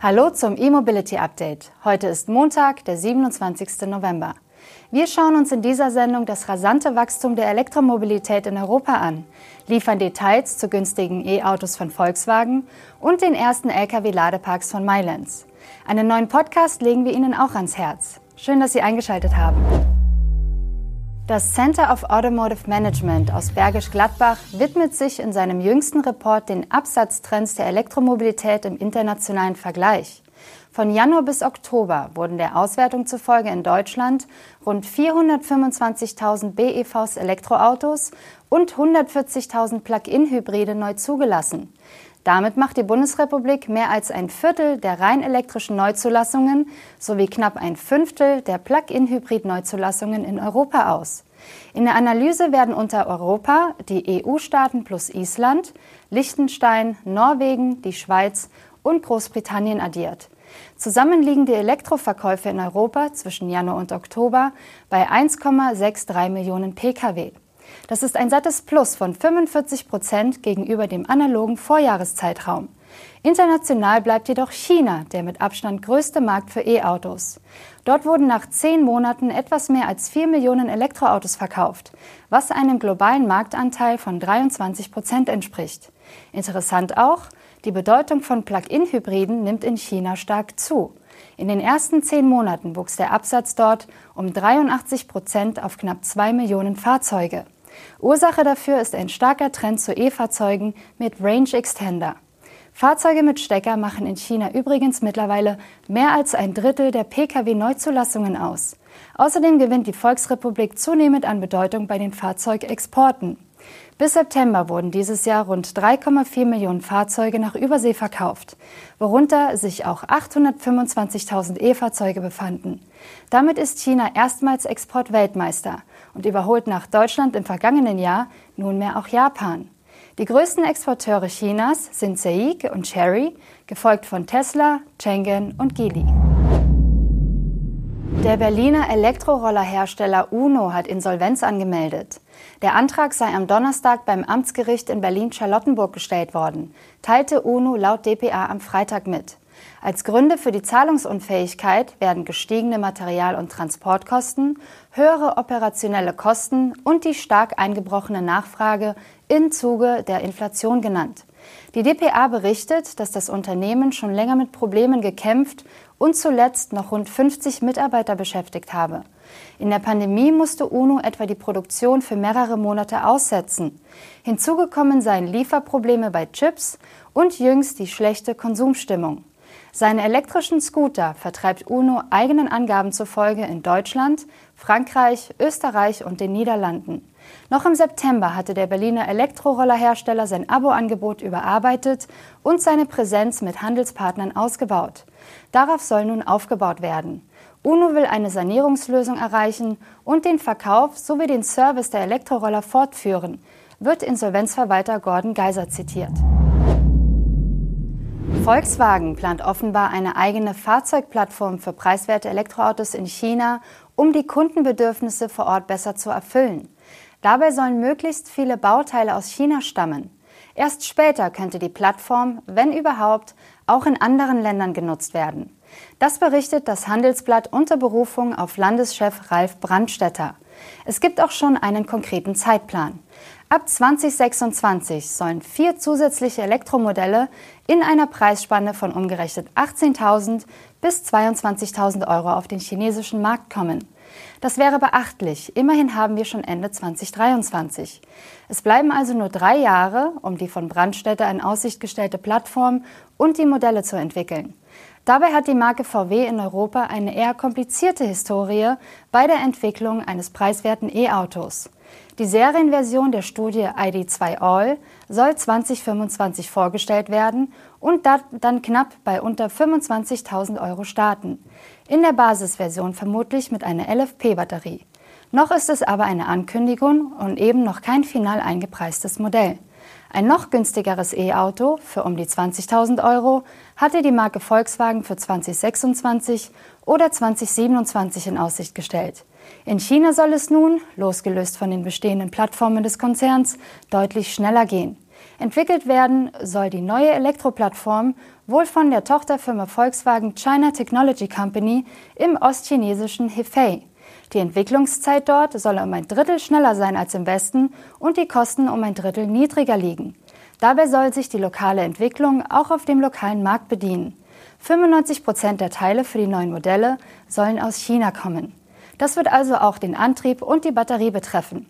Hallo zum E-Mobility Update. Heute ist Montag, der 27. November. Wir schauen uns in dieser Sendung das rasante Wachstum der Elektromobilität in Europa an, liefern Details zu günstigen E-Autos von Volkswagen und den ersten Lkw-Ladeparks von Mylands. Einen neuen Podcast legen wir Ihnen auch ans Herz. Schön, dass Sie eingeschaltet haben. Das Center of Automotive Management aus Bergisch Gladbach widmet sich in seinem jüngsten Report den Absatztrends der Elektromobilität im internationalen Vergleich. Von Januar bis Oktober wurden der Auswertung zufolge in Deutschland rund 425.000 BEVs Elektroautos und 140.000 Plug-in-Hybride neu zugelassen. Damit macht die Bundesrepublik mehr als ein Viertel der rein elektrischen Neuzulassungen sowie knapp ein Fünftel der Plug-in-Hybrid-Neuzulassungen in Europa aus. In der Analyse werden unter Europa die EU-Staaten plus Island, Liechtenstein, Norwegen, die Schweiz und Großbritannien addiert. Zusammen liegen die Elektroverkäufe in Europa zwischen Januar und Oktober bei 1,63 Millionen Pkw. Das ist ein sattes Plus von 45 Prozent gegenüber dem analogen Vorjahreszeitraum. International bleibt jedoch China der mit Abstand größte Markt für E-Autos. Dort wurden nach zehn Monaten etwas mehr als vier Millionen Elektroautos verkauft, was einem globalen Marktanteil von 23 Prozent entspricht. Interessant auch, die Bedeutung von Plug-in-Hybriden nimmt in China stark zu. In den ersten zehn Monaten wuchs der Absatz dort um 83 Prozent auf knapp zwei Millionen Fahrzeuge. Ursache dafür ist ein starker Trend zu E-Fahrzeugen mit Range Extender. Fahrzeuge mit Stecker machen in China übrigens mittlerweile mehr als ein Drittel der Pkw-Neuzulassungen aus. Außerdem gewinnt die Volksrepublik zunehmend an Bedeutung bei den Fahrzeugexporten. Bis September wurden dieses Jahr rund 3,4 Millionen Fahrzeuge nach Übersee verkauft, worunter sich auch 825.000 E-Fahrzeuge befanden. Damit ist China erstmals Exportweltmeister und überholt nach Deutschland im vergangenen Jahr nunmehr auch Japan. Die größten Exporteure Chinas sind SAIC und Chery, gefolgt von Tesla, Chang'an und Geely. Der Berliner Elektrorollerhersteller UNO hat Insolvenz angemeldet. Der Antrag sei am Donnerstag beim Amtsgericht in Berlin-Charlottenburg gestellt worden, teilte UNO laut dpa am Freitag mit. Als Gründe für die Zahlungsunfähigkeit werden gestiegene Material- und Transportkosten, höhere operationelle Kosten und die stark eingebrochene Nachfrage im Zuge der Inflation genannt. Die dpa berichtet, dass das Unternehmen schon länger mit Problemen gekämpft und zuletzt noch rund 50 Mitarbeiter beschäftigt habe. In der Pandemie musste UNO etwa die Produktion für mehrere Monate aussetzen. Hinzugekommen seien Lieferprobleme bei Chips und jüngst die schlechte Konsumstimmung. Seine elektrischen Scooter vertreibt UNO eigenen Angaben zufolge in Deutschland, Frankreich, Österreich und den Niederlanden. Noch im September hatte der Berliner Elektrorollerhersteller sein Abo-Angebot überarbeitet und seine Präsenz mit Handelspartnern ausgebaut. Darauf soll nun aufgebaut werden. UNO will eine Sanierungslösung erreichen und den Verkauf sowie den Service der Elektroroller fortführen, wird Insolvenzverwalter Gordon Geiser zitiert. Volkswagen plant offenbar eine eigene Fahrzeugplattform für preiswerte Elektroautos in China, um die Kundenbedürfnisse vor Ort besser zu erfüllen. Dabei sollen möglichst viele Bauteile aus China stammen. Erst später könnte die Plattform, wenn überhaupt, auch in anderen Ländern genutzt werden. Das berichtet das Handelsblatt unter Berufung auf Landeschef Ralf Brandstetter. Es gibt auch schon einen konkreten Zeitplan. Ab 2026 sollen vier zusätzliche Elektromodelle in einer Preisspanne von umgerechnet 18.000 bis 22.000 Euro auf den chinesischen Markt kommen. Das wäre beachtlich. Immerhin haben wir schon Ende 2023. Es bleiben also nur drei Jahre, um die von Brandstätter in Aussicht gestellte Plattform und die Modelle zu entwickeln. Dabei hat die Marke VW in Europa eine eher komplizierte Historie bei der Entwicklung eines preiswerten E-Autos. Die Serienversion der Studie ID2 All soll 2025 vorgestellt werden und dann knapp bei unter 25.000 Euro starten. In der Basisversion vermutlich mit einer LFP-Batterie. Noch ist es aber eine Ankündigung und eben noch kein final eingepreistes Modell. Ein noch günstigeres E-Auto für um die 20.000 Euro hatte die Marke Volkswagen für 2026 oder 2027 in Aussicht gestellt. In China soll es nun, losgelöst von den bestehenden Plattformen des Konzerns, deutlich schneller gehen. Entwickelt werden soll die neue Elektroplattform wohl von der Tochterfirma Volkswagen China Technology Company im ostchinesischen Hefei. Die Entwicklungszeit dort soll um ein Drittel schneller sein als im Westen und die Kosten um ein Drittel niedriger liegen. Dabei soll sich die lokale Entwicklung auch auf dem lokalen Markt bedienen. 95 Prozent der Teile für die neuen Modelle sollen aus China kommen. Das wird also auch den Antrieb und die Batterie betreffen.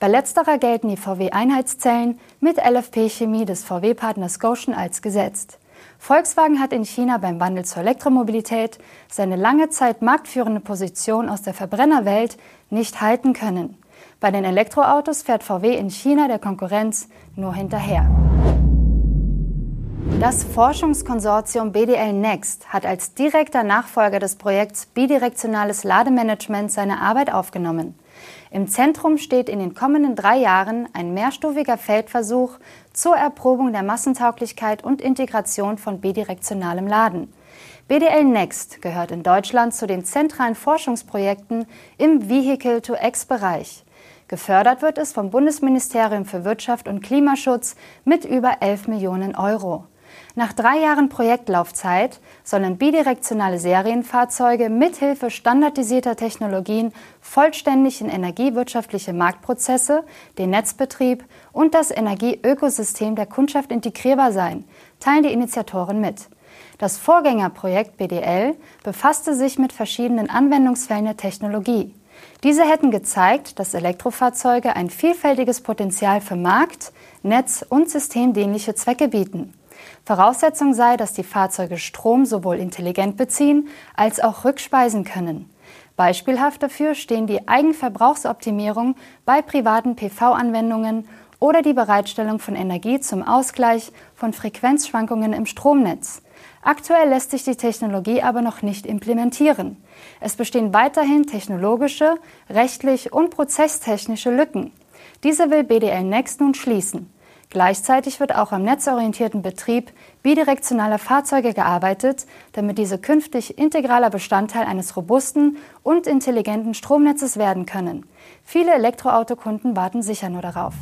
Bei letzterer gelten die VW-Einheitszellen mit LFP-Chemie des VW-Partners Goshen als gesetzt. Volkswagen hat in China beim Wandel zur Elektromobilität seine lange Zeit marktführende Position aus der Verbrennerwelt nicht halten können. Bei den Elektroautos fährt VW in China der Konkurrenz nur hinterher. Das Forschungskonsortium BDL Next hat als direkter Nachfolger des Projekts Bidirektionales Lademanagement seine Arbeit aufgenommen. Im Zentrum steht in den kommenden drei Jahren ein mehrstufiger Feldversuch zur Erprobung der Massentauglichkeit und Integration von bidirektionalem Laden. BDL Next gehört in Deutschland zu den zentralen Forschungsprojekten im Vehicle-to-X-Bereich. Gefördert wird es vom Bundesministerium für Wirtschaft und Klimaschutz mit über 11 Millionen Euro. Nach drei Jahren Projektlaufzeit sollen bidirektionale Serienfahrzeuge mithilfe standardisierter Technologien vollständig in energiewirtschaftliche Marktprozesse, den Netzbetrieb und das Energieökosystem der Kundschaft integrierbar sein, teilen die Initiatoren mit. Das Vorgängerprojekt BDL befasste sich mit verschiedenen Anwendungsfällen der Technologie. Diese hätten gezeigt, dass Elektrofahrzeuge ein vielfältiges Potenzial für Markt, Netz und systemdienliche Zwecke bieten. Voraussetzung sei, dass die Fahrzeuge Strom sowohl intelligent beziehen als auch rückspeisen können. Beispielhaft dafür stehen die Eigenverbrauchsoptimierung bei privaten PV-Anwendungen oder die Bereitstellung von Energie zum Ausgleich von Frequenzschwankungen im Stromnetz. Aktuell lässt sich die Technologie aber noch nicht implementieren. Es bestehen weiterhin technologische, rechtlich und prozesstechnische Lücken. Diese will BDL Next nun schließen. Gleichzeitig wird auch am netzorientierten Betrieb bidirektionaler Fahrzeuge gearbeitet, damit diese künftig integraler Bestandteil eines robusten und intelligenten Stromnetzes werden können. Viele Elektroautokunden warten sicher nur darauf.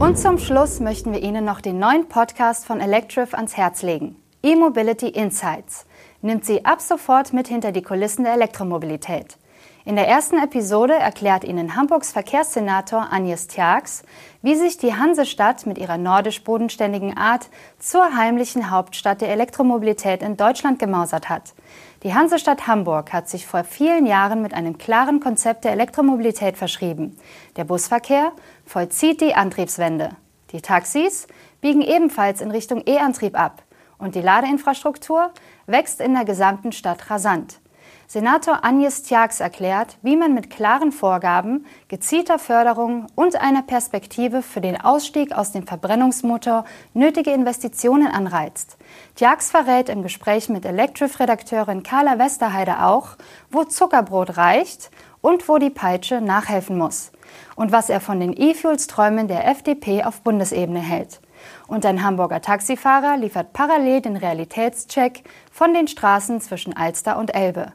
Und zum Schluss möchten wir Ihnen noch den neuen Podcast von Electrif ans Herz legen. E-Mobility Insights nimmt Sie ab sofort mit hinter die Kulissen der Elektromobilität. In der ersten Episode erklärt Ihnen Hamburgs Verkehrssenator Agnes Tjax, wie sich die Hansestadt mit ihrer nordisch-bodenständigen Art zur heimlichen Hauptstadt der Elektromobilität in Deutschland gemausert hat. Die Hansestadt Hamburg hat sich vor vielen Jahren mit einem klaren Konzept der Elektromobilität verschrieben. Der Busverkehr vollzieht die Antriebswende. Die Taxis biegen ebenfalls in Richtung E-Antrieb ab. Und die Ladeinfrastruktur wächst in der gesamten Stadt rasant. Senator Agnes Tjax erklärt, wie man mit klaren Vorgaben, gezielter Förderung und einer Perspektive für den Ausstieg aus dem Verbrennungsmotor nötige Investitionen anreizt. Tjax verrät im Gespräch mit Electrif-Redakteurin Carla Westerheide auch, wo Zuckerbrot reicht und wo die Peitsche nachhelfen muss. Und was er von den E-Fuels-Träumen der FDP auf Bundesebene hält. Und ein Hamburger Taxifahrer liefert parallel den Realitätscheck von den Straßen zwischen Alster und Elbe.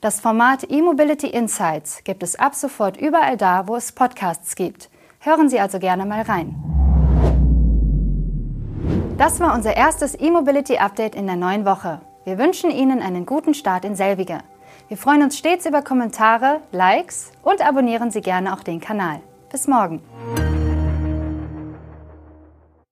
Das Format E-Mobility Insights gibt es ab sofort überall da, wo es Podcasts gibt. Hören Sie also gerne mal rein. Das war unser erstes E-Mobility Update in der neuen Woche. Wir wünschen Ihnen einen guten Start in selbige. Wir freuen uns stets über Kommentare, Likes und abonnieren Sie gerne auch den Kanal. Bis morgen.